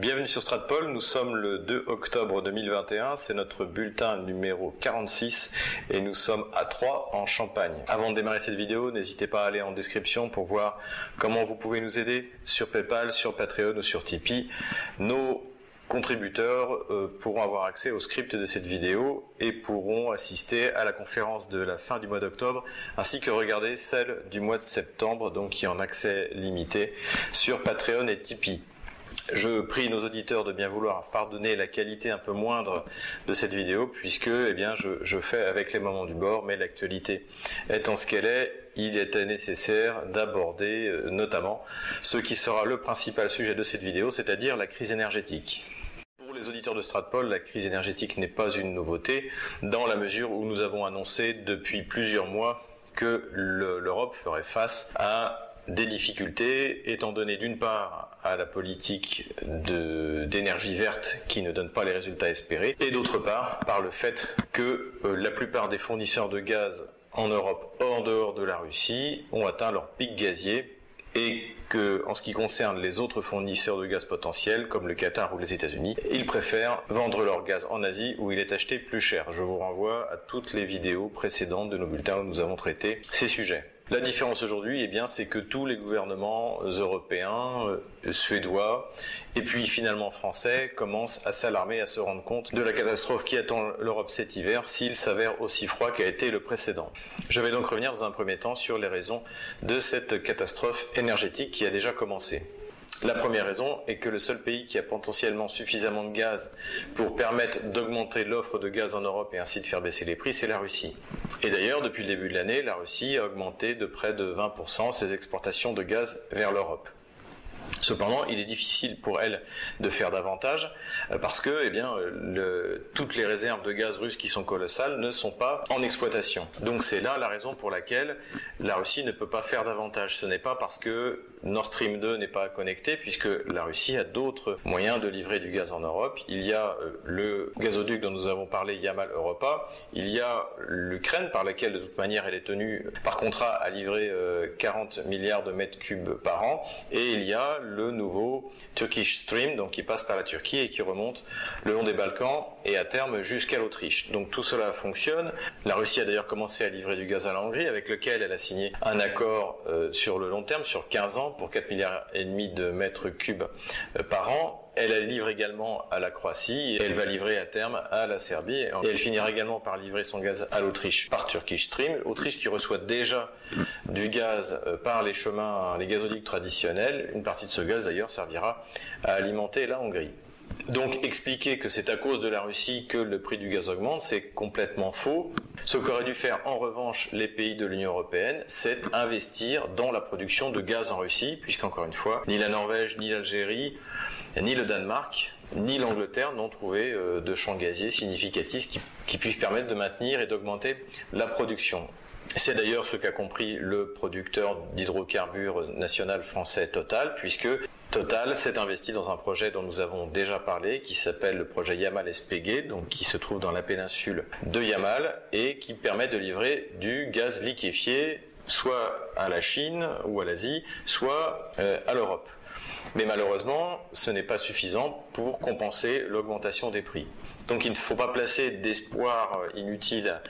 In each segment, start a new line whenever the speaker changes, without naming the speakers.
Bienvenue sur Stratpol, nous sommes le 2 octobre 2021, c'est notre bulletin numéro 46 et nous sommes à 3 en Champagne. Avant de démarrer cette vidéo, n'hésitez pas à aller en description pour voir comment vous pouvez nous aider sur PayPal, sur Patreon ou sur Tipeee. Nos contributeurs euh, pourront avoir accès au script de cette vidéo et pourront assister à la conférence de la fin du mois d'octobre ainsi que regarder celle du mois de septembre donc qui est en accès limité sur Patreon et Tipeee. Je prie nos auditeurs de bien vouloir pardonner la qualité un peu moindre de cette vidéo puisque eh je, fais avec les moments du bord, mais l'actualité étant ce qu'elle est, il était nécessaire d'aborder euh, notamment ce qui sera le principal sujet de cette vidéo, c'est-à-dire la crise énergétique. Pour les auditeurs de Stratpol, la crise énergétique n'est pas une nouveauté dans la mesure où nous avons annoncé depuis plusieurs mois que l'Europe ferait face à des difficultés, étant donné d'une part à la politique d'énergie verte qui ne donne pas les résultats espérés, et d'autre part par le fait que euh, la plupart des fournisseurs de gaz en Europe, en dehors de la Russie, ont atteint leur pic gazier et que, en ce qui concerne les autres fournisseurs de gaz potentiels, comme le Qatar ou les États-Unis, ils préfèrent vendre leur gaz en Asie où il est acheté plus cher. Je vous renvoie à toutes les vidéos précédentes de nos bulletins où nous avons traité ces sujets. La différence aujourd'hui, eh bien, c'est que tous les gouvernements européens, euh, suédois, et puis finalement français, commencent à s'alarmer, à se rendre compte de la catastrophe qui attend l'Europe cet hiver s'il s'avère aussi froid qu'a été le précédent. Je vais donc revenir dans un premier temps sur les raisons de cette catastrophe énergétique qui a déjà commencé. La première raison est que le seul pays qui a potentiellement suffisamment de gaz pour permettre d'augmenter l'offre de gaz en Europe et ainsi de faire baisser les prix, c'est la Russie. Et d'ailleurs, depuis le début de l'année, la Russie a augmenté de près de 20% ses exportations de gaz vers l'Europe. Cependant, il est difficile pour elle de faire davantage euh, parce que, eh bien, le, toutes les réserves de gaz russes qui sont colossales ne sont pas en exploitation. Donc c'est là la raison pour laquelle la Russie ne peut pas faire davantage. Ce n'est pas parce que Nord Stream 2 n'est pas connecté puisque la Russie a d'autres moyens de livrer du gaz en Europe. Il y a euh, le gazoduc dont nous avons parlé, Yamal Europa. Il y a l'Ukraine par laquelle de toute manière elle est tenue par contrat à livrer 40 euh, milliards de mètres cubes par an. Et il y a le nouveau Turkish Stream, donc qui passe par la Turquie et qui remonte le long des Balkans et à terme jusqu'à l'Autriche. Donc tout cela fonctionne. La Russie a d'ailleurs commencé à livrer du gaz à la Hongrie avec lequel elle a signé un accord euh, sur le long terme, sur 15 ans, pour 4 milliards et demi de mètres cubes euh, par an. Elle livre également à la Croatie elle va livrer à terme à la Serbie. Elle finira également par livrer son gaz à l'Autriche par Turkish Stream. Autriche qui reçoit déjà du gaz euh, par les chemins, les gazoducs traditionnels. Une partie de ce gaz d'ailleurs servira à alimenter la Hongrie. Donc expliquer que c'est à cause de la Russie que le prix du gaz augmente, c'est complètement faux. Ce qu'auraient dû faire en revanche les pays de l'Union européenne, c'est investir dans la production de gaz en Russie, puisqu'encore une fois, ni la Norvège, ni l'Algérie, ni le Danemark, ni l'Angleterre n'ont trouvé euh, de champs gaziers significatifs qui, puissent permettre de maintenir et d'augmenter la production. C'est d'ailleurs ce qu'a compris le producteur d'hydrocarbures national français Total, puisque Total s'est investi dans un projet dont nous avons déjà parlé, qui s'appelle le projet Yamal SPG, donc qui se trouve dans la péninsule de Yamal et qui permet de livrer du gaz liquéfié soit à la Chine ou à l'Asie, soit euh, à l'Europe. Mais malheureusement, ce n'est pas suffisant pour compenser l'augmentation des prix. Donc il ne faut pas placer d'espoir euh, inutile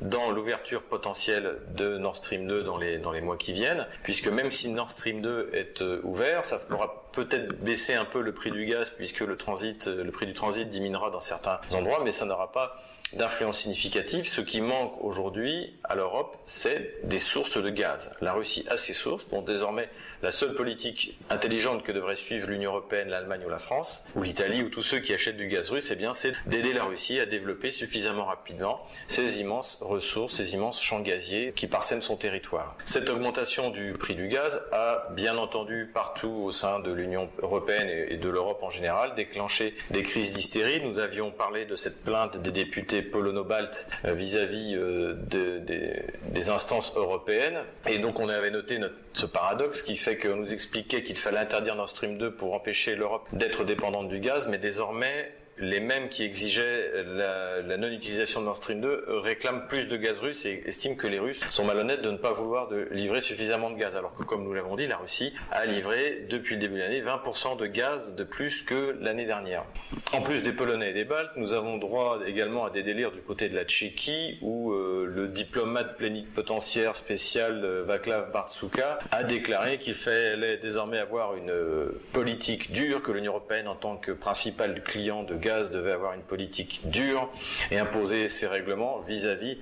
dans l'ouverture potentielle de Nord Stream 2 dans les, dans les mois qui viennent, puisque même si Nord Stream 2 est euh, ouvert, ça pourra peut-être baisser un peu le prix du gaz, puisque le euh, le prix du transit diminuera dans certains endroits, mais ça n'aura pas d'influence significative. Ce qui manque aujourd'hui à l'Europe, c'est des sources de gaz. La Russie a ses sources, dont désormais la seule politique intelligente que devrait suivre l'Union européenne, l'Allemagne ou la France, ou l'Italie, ou tous ceux qui achètent du gaz russe, eh bien, c'est d'aider la Russie à développer suffisamment rapidement ces immenses ressources, ces immenses champs gaziers qui parsèment son territoire. Cette augmentation du prix du gaz a, bien entendu, partout au sein de l'Union européenne et de l'Europe en général, déclenché des crises d'hystérie. Nous avions parlé de cette plainte des députés polono-baltes euh, vis-à-vis euh, des instances européennes. Et donc on avait noté notre, ce paradoxe qui fait qu'on nous expliquait qu'il fallait interdire Nord Stream 2 pour empêcher l'Europe d'être dépendante du gaz, mais désormais les mêmes qui exigeaient la, non-utilisation de Nord Stream 2 réclament plus de gaz russe et estiment que les Russes sont malhonnêtes de ne pas vouloir livrer suffisamment de gaz. Alors que, comme nous l'avons dit, la Russie a livré depuis le début de l'année 20% de gaz de plus que l'année dernière. En plus des Polonais et des Baltes, nous avons droit également à des délires du côté de la Tchéquie où euh, le diplomate plénipotentiaire spécial euh, Václav Bartsuka a déclaré qu'il fallait désormais avoir une euh, politique dure, que l'Union européenne en tant que principal client de gaz devait avoir une politique dure et imposer ses règlements vis-à-vis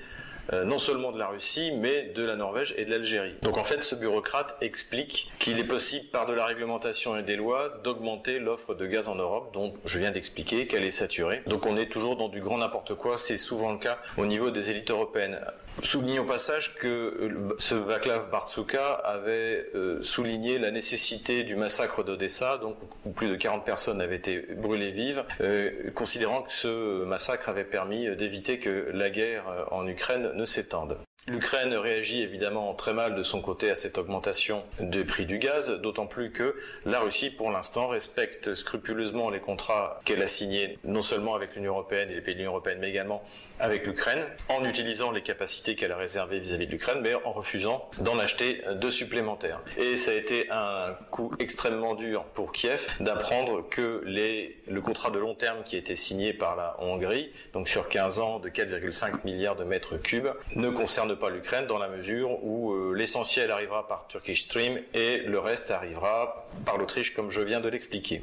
euh, non seulement de la Russie, mais de la Norvège et de l'Algérie. Donc en fait, ce bureaucrate explique qu'il est possible, par de la réglementation et des lois, d'augmenter l'offre de gaz en Europe, dont je viens d'expliquer qu'elle est saturée. Donc on est toujours dans du grand n'importe quoi, c'est souvent le cas au niveau des élites européennes. Soulignons au passage que euh, ce Václav Bartsuka avait euh, souligné la nécessité du massacre d'Odessa, donc où plus de 40 personnes avaient été brûlées vives, euh, considérant que ce massacre avait permis d'éviter que la guerre en Ukraine ne s'étende. L'Ukraine réagit évidemment très mal de son côté à cette augmentation des prix du gaz, d'autant plus que la Russie, pour l'instant, respecte scrupuleusement les contrats qu'elle a signés, non seulement avec l'Union européenne et les pays de l'Union européenne, mais également avec l'Ukraine, en utilisant les capacités qu'elle a réservées vis-à-vis de l'Ukraine, mais en refusant d'en acheter de supplémentaires. Et ça a été un coup extrêmement dur pour Kiev d'apprendre que le contrat de long terme qui a été signé par la Hongrie, donc sur 15 ans de 4,5 milliards de mètres cubes, ne concerne pas l'Ukraine dans la mesure où euh, l'essentiel arrivera par Turkish Stream et le reste arrivera par l'Autriche comme je viens de l'expliquer.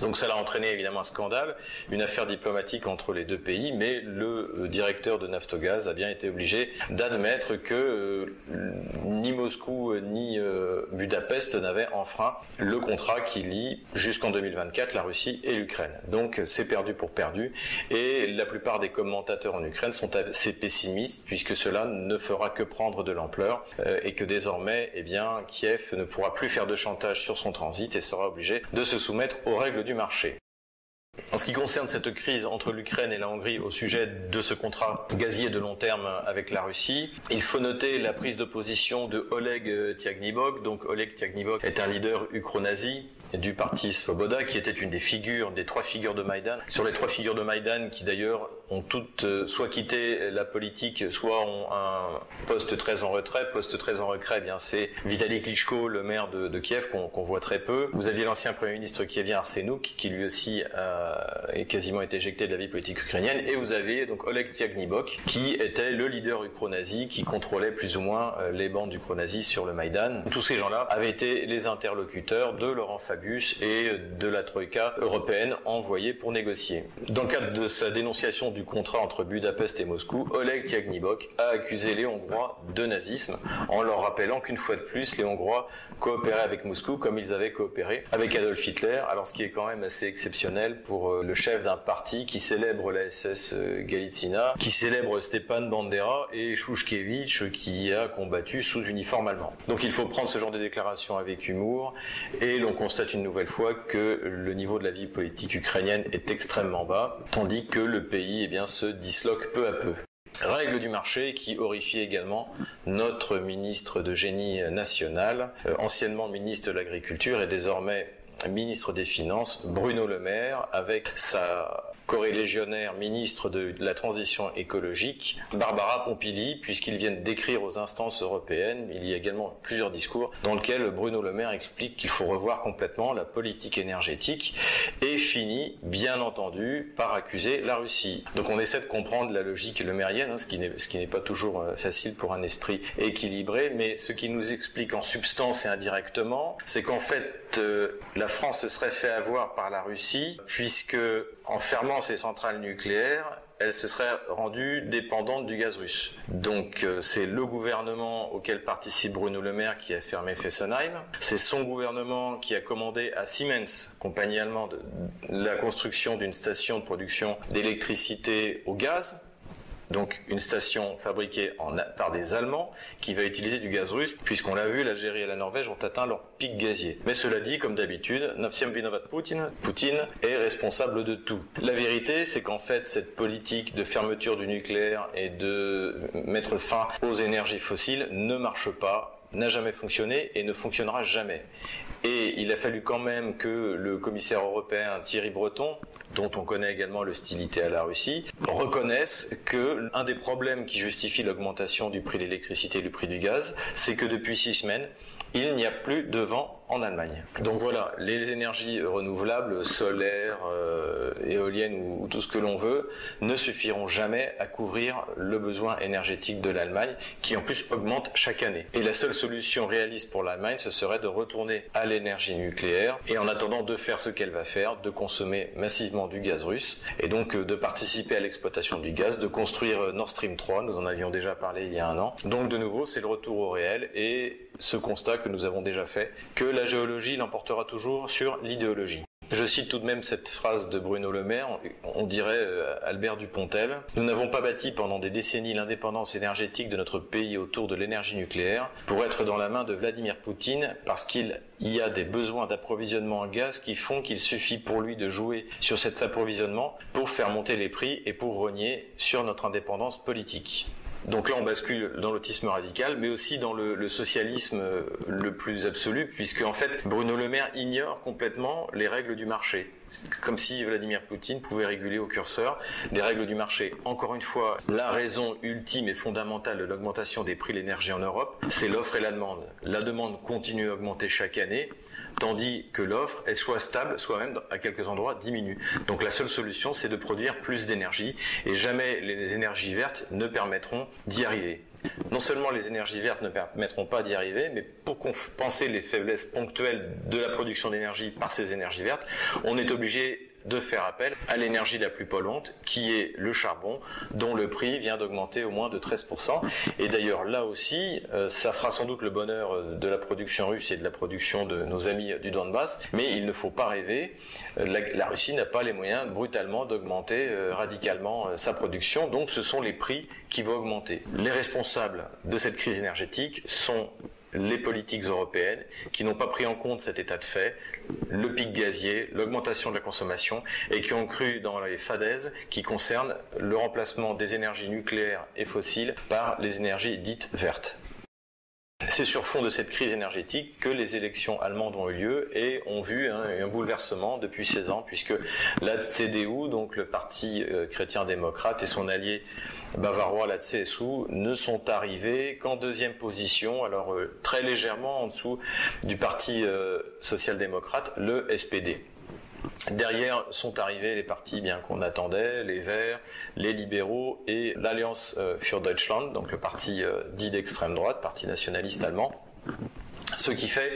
Donc ça a entraîné évidemment un scandale, une affaire diplomatique entre les deux pays, mais le euh, directeur de Naftogaz a bien été obligé d'admettre que euh, ni Moscou euh, ni Budapest n'avaient enfreint le contrat qui lie jusqu'en 2024 la Russie et l'Ukraine. Donc c'est perdu pour perdu, et la plupart des commentateurs en Ukraine sont assez pessimistes puisque cela ne fera que prendre de l'ampleur et que désormais, eh bien, Kiev ne pourra plus faire de chantage sur son transit et sera obligé de se soumettre aux du marché. En ce qui concerne cette crise entre l'Ukraine et la Hongrie au sujet de ce contrat gazier de long terme avec la Russie, il faut noter la prise de position de Oleg Tiagnibok. Donc Oleg Tiagnibok est un leader ukro-nazi du parti Svoboda, qui était une des figures, des trois figures de Maïdan. Sur les trois figures de Maïdan, qui d'ailleurs ont toutes euh, soit quitté la politique, soit ont un poste très en retrait. Poste très en retrait, eh bien c'est Vitaly Klitschko, le maire de, Kiev, qu'on voit très peu. Vous aviez l'ancien premier ministre kievien Arsenouk, qui lui aussi a quasiment été éjecté de la vie politique ukrainienne. Et vous aviez donc Oleg Tiagnibok, qui était le leader ukro-nazi, qui contrôlait plus ou moins euh, les bandes ukro-nazis sur le Maïdan. Tous ces gens-là avaient été les interlocuteurs de Laurent Fabius et de la Troïka européenne envoyée pour négocier. Dans le cadre de sa dénonciation du contrat entre Budapest et Moscou, Oleg Tiagnibok a accusé les Hongrois de nazisme en leur rappelant qu'une fois de plus, les Hongrois coopéraient avec Moscou comme ils avaient coopéré avec Adolf Hitler, alors ce qui est quand même assez exceptionnel pour euh, le chef d'un parti qui célèbre la SS euh, Galitzina, qui célèbre Stepan Bandera et Shushkevich qui a combattu sous uniforme allemand. Donc il faut prendre ce genre de déclarations avec humour et l'on constate une nouvelle fois que le niveau de la vie politique ukrainienne est extrêmement bas, tandis que le pays eh se disloque peu à peu. Règle du marché qui horrifie également notre ministre de génie national, euh, anciennement ministre de l'Agriculture et désormais ministre des Finances, Bruno Le Maire, avec sa corélégionnaire ministre de la Transition écologique, Barbara Pompili, puisqu'ils viennent d'écrire aux instances européennes, il y a également plusieurs discours dans lesquels Bruno Le Maire explique qu'il faut revoir complètement la politique énergétique et finit, bien entendu, par accuser la Russie. Donc on essaie de comprendre la logique lemérienne, hein, ce qui n'est pas toujours euh, facile pour un esprit équilibré, mais ce qui nous explique en substance et indirectement, c'est qu'en fait, euh, la France se serait fait avoir par la Russie, puisque en fermant ses centrales nucléaires, elle se serait rendue dépendante du gaz russe. Donc euh, c'est le gouvernement auquel participe Bruno Le Maire qui a fermé Fessenheim. C'est son gouvernement qui a commandé à Siemens, compagnie allemande, la construction d'une station de production d'électricité au gaz donc une station fabriquée par des Allemands qui va utiliser du gaz russe, puisqu'on l'a vu, l'Algérie et la Norvège ont atteint leur pic gazier. Mais cela dit, comme d'habitude, Navsiem Vinovat Poutine, Poutine est responsable de tout. La vérité, c'est qu'en fait, cette politique de fermeture du nucléaire et de mettre fin aux énergies fossiles ne marche pas n'a jamais fonctionné et ne fonctionnera jamais. Et il a fallu quand même que le commissaire européen Thierry Breton, dont on connaît également l'hostilité à la Russie, reconnaisse que un des problèmes qui justifie l'augmentation du prix de l'électricité et du prix du gaz, c'est que depuis six semaines, il n'y a plus de vent en Allemagne. Donc voilà, les énergies renouvelables, solaires, euh, éoliennes ou, tout ce que l'on veut, ne suffiront jamais à couvrir le besoin énergétique de l'Allemagne, qui en plus augmente chaque année. Et la seule solution réaliste pour l'Allemagne, ce serait de retourner à l'énergie nucléaire, et en attendant de faire ce qu'elle va faire, de consommer massivement du gaz russe, et donc euh, de participer à l'exploitation du gaz, de construire euh, Nord Stream 3, nous en avions déjà parlé il y a un an. Donc de nouveau, c'est le retour au réel, et ce constat que nous avons déjà fait, que la géologie l'emportera toujours sur l'idéologie. Je cite tout de même cette phrase de Bruno Le Maire, on dirait euh, Albert Dupontel. Nous n'avons pas bâti pendant des décennies l'indépendance énergétique de notre pays autour de l'énergie nucléaire pour être dans la main de Vladimir Poutine parce qu'il y a des besoins d'approvisionnement en gaz qui font qu'il suffit pour lui de jouer sur cet approvisionnement pour faire monter les prix et pour renier sur notre indépendance politique. Donc là, on bascule dans l'autisme radical, mais aussi dans le, socialisme euh, le plus absolu, puisque en fait, Bruno Le Maire ignore complètement les règles du marché comme si Vladimir Poutine pouvait réguler au curseur des règles du marché. Encore une fois, la raison ultime et fondamentale de l'augmentation des prix de l'énergie en Europe, c'est l'offre et la demande. La demande continue à augmenter chaque année, tandis que l'offre est soit stable, soit même à quelques endroits diminue. Donc la seule solution, c'est de produire plus d'énergie, et jamais les énergies vertes ne permettront d'y arriver. Non seulement les énergies vertes ne permettront pas d'y arriver, mais pour compenser les faiblesses ponctuelles de la production d'énergie par ces énergies vertes, on est obligé de faire appel à l'énergie la plus polluante, qui est le charbon, dont le prix vient d'augmenter au moins de 13%. Et d'ailleurs, là aussi, euh, ça fera sans doute le bonheur euh, de la production russe et de la production de nos amis du Donbass, mais il ne faut pas rêver. Euh, la, Russie n'a pas les moyens brutalement d'augmenter radicalement sa production, donc ce sont les prix qui vont augmenter. Les responsables de cette crise énergétique sont les politiques européennes qui n'ont pas pris en compte cet état de fait, le pic gazier, l'augmentation de la consommation et qui ont cru dans les fadaises qui concernent le remplacement des énergies nucléaires et fossiles par les énergies dites vertes. C'est sur fond de cette crise énergétique que les élections allemandes ont eu lieu et ont vu hein, un bouleversement depuis 16 ans puisque la CDU, donc le parti euh, chrétien-démocrate et son allié bavarois, la CSU, ne sont arrivés qu'en deuxième position, alors euh, très légèrement en dessous du parti euh, social-démocrate, le SPD. Derrière sont arrivés les partis bien qu'on attendait, les Verts, les libéraux et l'Alliance euh, für Deutschland, donc le parti dit d'extrême droite, parti nationaliste allemand. Ce qui fait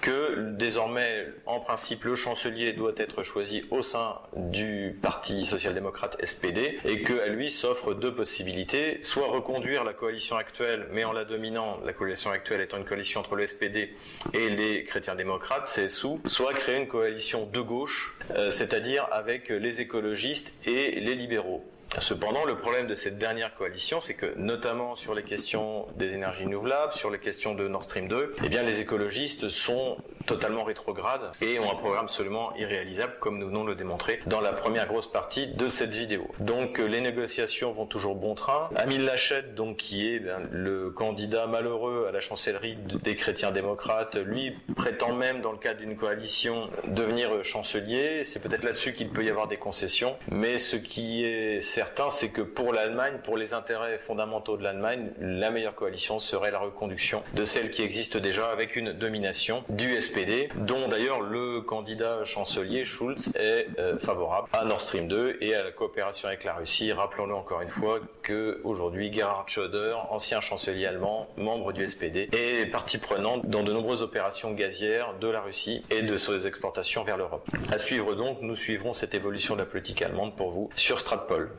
que désormais, en principe, le chancelier doit être choisi au sein du Parti social-démocrate SPD et qu'à lui s'offrent deux possibilités, soit reconduire la coalition actuelle, mais en la dominant, la coalition actuelle étant une coalition entre le SPD et les chrétiens démocrates, CSU, soit créer une coalition de gauche, euh, c'est-à-dire avec les écologistes et les libéraux. Cependant, le problème de cette dernière coalition, c'est que notamment sur les questions des énergies renouvelables, sur les questions de Nord Stream 2, eh bien les écologistes sont totalement rétrogrades et ont un programme seulement irréalisable, comme nous venons de le démontrer dans la première grosse partie de cette vidéo. Donc les négociations vont toujours bon train. Amil Lachette, donc qui est eh le candidat malheureux à la chancellerie des chrétiens démocrates, lui prétend même dans le cadre d'une coalition devenir chancelier. C'est peut-être là-dessus qu'il peut y avoir des concessions, mais ce qui est certain, c'est que pour l'Allemagne, pour les intérêts fondamentaux de l'Allemagne, la meilleure coalition serait la reconduction de celle qui existe déjà avec une domination du SPD, dont d'ailleurs le candidat chancelier Schulz est euh, favorable à Nord Stream 2 et à la coopération avec la Russie. Rappelons-le encore une fois que aujourd'hui Gerhard Schröder, ancien chancelier allemand, membre du SPD, est partie prenante dans de nombreuses opérations gazières de la Russie et de ses exportations vers l'Europe. À suivre donc, nous suivrons cette évolution de la politique allemande pour vous sur Stratpol.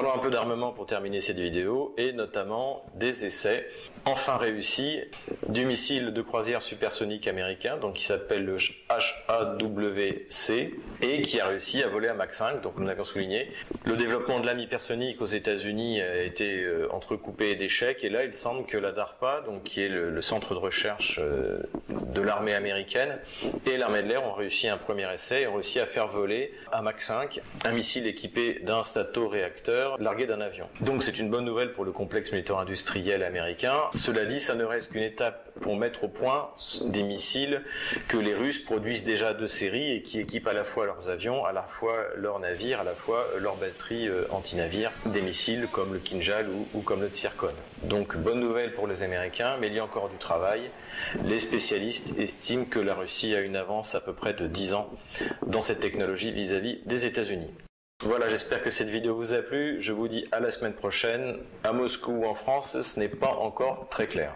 Parlons un peu d'armement pour terminer cette vidéo et notamment des essais enfin réussi du missile de croisière supersonique américain, donc qui s'appelle le HAWC, et qui a réussi à voler à Mach 5, donc nous l'avons souligné. Le développement de l'âme hypersonique aux États-Unis a été euh, entrecoupé d'échecs, et là il semble que la DARPA, donc qui est le, centre de recherche euh, de l'armée américaine, et l'armée de l'air ont réussi un premier essai et ont réussi à faire voler à Mach 5 un missile équipé d'un stato-réacteur largué d'un avion. Donc c'est une bonne nouvelle pour le complexe militaire industriel américain. Cela dit, ça ne reste qu'une étape pour mettre au point des missiles que les Russes produisent déjà de série et qui équipent à la fois leurs avions, à la fois leurs navires, à la fois leurs batteries euh, anti-navires, des missiles comme le Kinjal ou, comme le Tsirkon. Donc bonne nouvelle pour les Américains, mais il y a encore du travail. Les spécialistes estiment que la Russie a une avance à peu près de 10 ans dans cette technologie vis-à-vis -vis des États-Unis. Voilà, j'espère que cette vidéo vous a plu. Je vous dis à la semaine prochaine. À Moscou ou en France, ce n'est pas encore très clair.